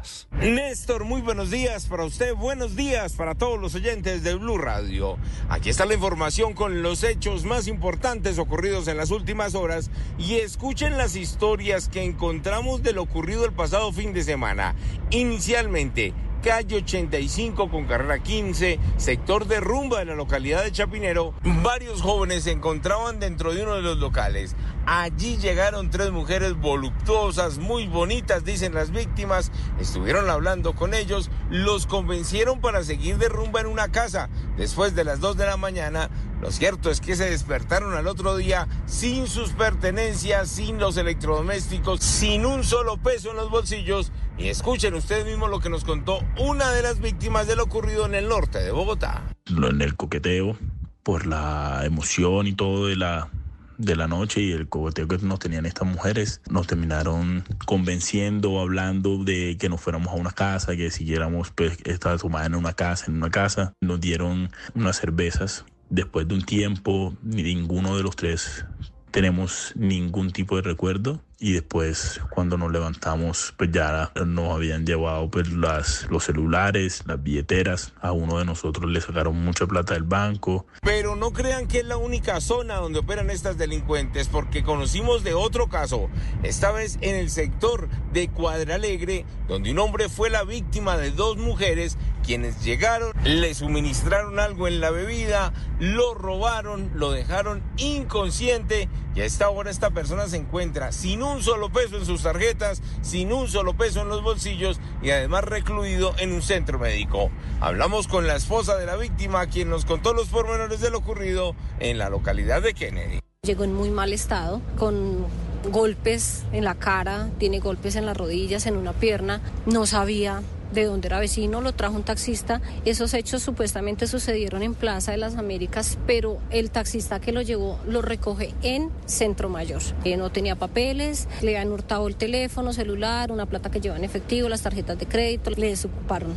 Porras. Néstor, muy buenos días para usted, buenos días para todos los oyentes de Blue Radio. Aquí está la información con los hechos más importantes ocurridos en las últimas horas y escuchen las historias que encontramos de lo ocurrido el pasado fin de semana. Inicialmente, calle 85 con carrera 15, sector de rumba de la localidad de Chapinero, varios jóvenes se encontraban dentro de uno de los locales. Allí llegaron tres mujeres voluptuosas, muy bonitas, dicen las víctimas. Estuvieron hablando con ellos, los convencieron para seguir de rumba en una casa. Después de las 2 de la mañana, lo cierto es que se despertaron al otro día sin sus pertenencias, sin los electrodomésticos, sin un solo peso en los bolsillos. Y escuchen ustedes mismos lo que nos contó una de las víctimas de lo ocurrido en el norte de Bogotá. En el coqueteo, por la emoción y todo de la, de la noche y el coqueteo que nos tenían estas mujeres, nos terminaron convenciendo, hablando de que nos fuéramos a una casa, que siguiéramos pues, esta tomada en una casa, en una casa. Nos dieron unas cervezas. Después de un tiempo, ninguno de los tres tenemos ningún tipo de recuerdo y después cuando nos levantamos pues ya nos habían llevado pues las los celulares las billeteras. A uno de nosotros le sacaron mucha plata del banco. Pero no crean que es la única zona donde operan estas delincuentes porque conocimos de otro caso. Esta vez en el sector de Cuadra Alegre donde un hombre fue la víctima de dos mujeres quienes llegaron le suministraron algo en la bebida lo robaron lo dejaron inconsciente y a esta hora esta persona se encuentra sin un solo peso en sus tarjetas, sin un solo peso en los bolsillos y además recluido en un centro médico. Hablamos con la esposa de la víctima, quien nos contó los pormenores de lo ocurrido en la localidad de Kennedy. Llegó en muy mal estado, con golpes en la cara, tiene golpes en las rodillas, en una pierna, no sabía de donde era vecino, lo trajo un taxista. Esos hechos supuestamente sucedieron en Plaza de las Américas, pero el taxista que lo llevó lo recoge en Centro Mayor. Eh, no tenía papeles, le han hurtado el teléfono, celular, una plata que lleva en efectivo, las tarjetas de crédito, le desocuparon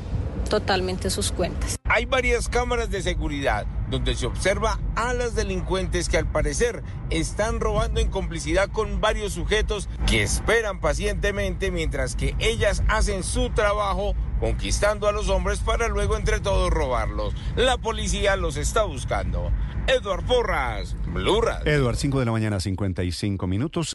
totalmente sus cuentas. Hay varias cámaras de seguridad donde se observa a las delincuentes que al parecer están robando en complicidad con varios sujetos que esperan pacientemente mientras que ellas hacen su trabajo conquistando a los hombres para luego entre todos robarlos. La policía los está buscando. Edward Porras, Blue Radio. Edward, 5 de la mañana, 55 minutos.